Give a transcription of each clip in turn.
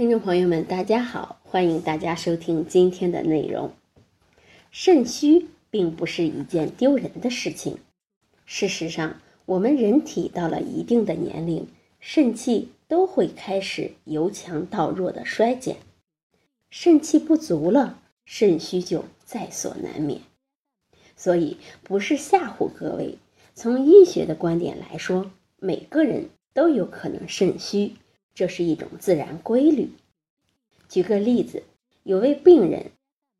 听众朋友们，大家好，欢迎大家收听今天的内容。肾虚并不是一件丢人的事情。事实上，我们人体到了一定的年龄，肾气都会开始由强到弱的衰减，肾气不足了，肾虚就在所难免。所以，不是吓唬各位。从医学的观点来说，每个人都有可能肾虚。这是一种自然规律。举个例子，有位病人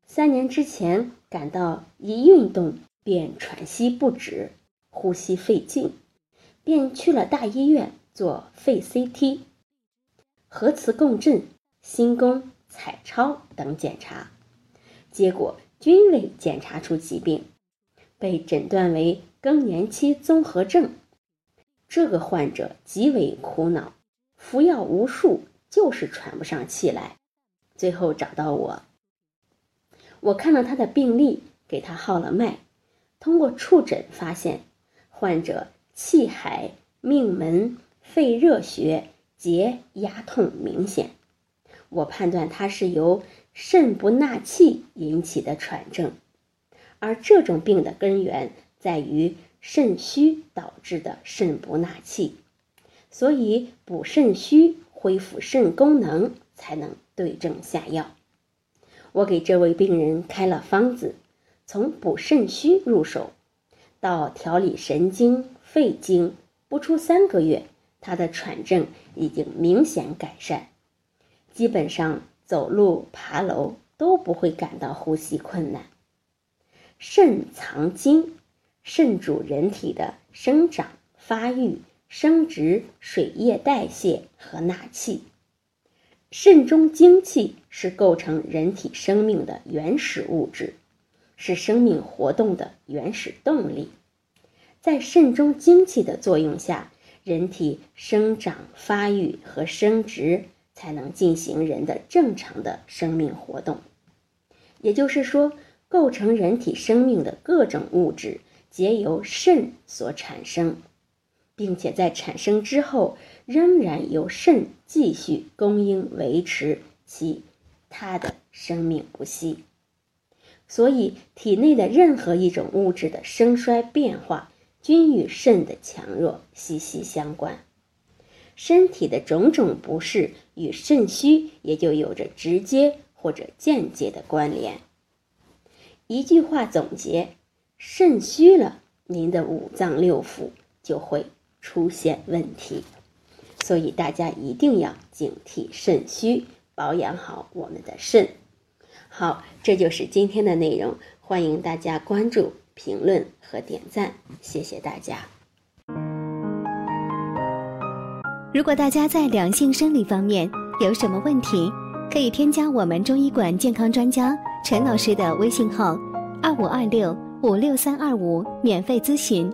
三年之前感到一运动便喘息不止、呼吸费劲，便去了大医院做肺 CT、核磁共振、心功、彩超等检查，结果均未检查出疾病，被诊断为更年期综合症。这个患者极为苦恼。服药无数，就是喘不上气来，最后找到我。我看了他的病历，给他号了脉，通过触诊发现，患者气海、命门、肺热血结压痛明显。我判断他是由肾不纳气引起的喘症，而这种病的根源在于肾虚导致的肾不纳气。所以补肾虚，恢复肾功能，才能对症下药。我给这位病人开了方子，从补肾虚入手，到调理神经、肺经，不出三个月，他的喘症已经明显改善，基本上走路、爬楼都不会感到呼吸困难。肾藏精，肾主人体的生长发育。生殖、水液代谢和纳气，肾中精气是构成人体生命的原始物质，是生命活动的原始动力。在肾中精气的作用下，人体生长发育和生殖才能进行人的正常的生命活动。也就是说，构成人体生命的各种物质皆由肾所产生。并且在产生之后，仍然由肾继续供应维持其他的生命不息。所以，体内的任何一种物质的生衰变化，均与肾的强弱息息相关。身体的种种不适与肾虚也就有着直接或者间接的关联。一句话总结：肾虚了，您的五脏六腑就会。出现问题，所以大家一定要警惕肾虚，保养好我们的肾。好，这就是今天的内容，欢迎大家关注、评论和点赞，谢谢大家。如果大家在两性生理方面有什么问题，可以添加我们中医馆健康专家陈老师的微信号：二五二六五六三二五，免费咨询。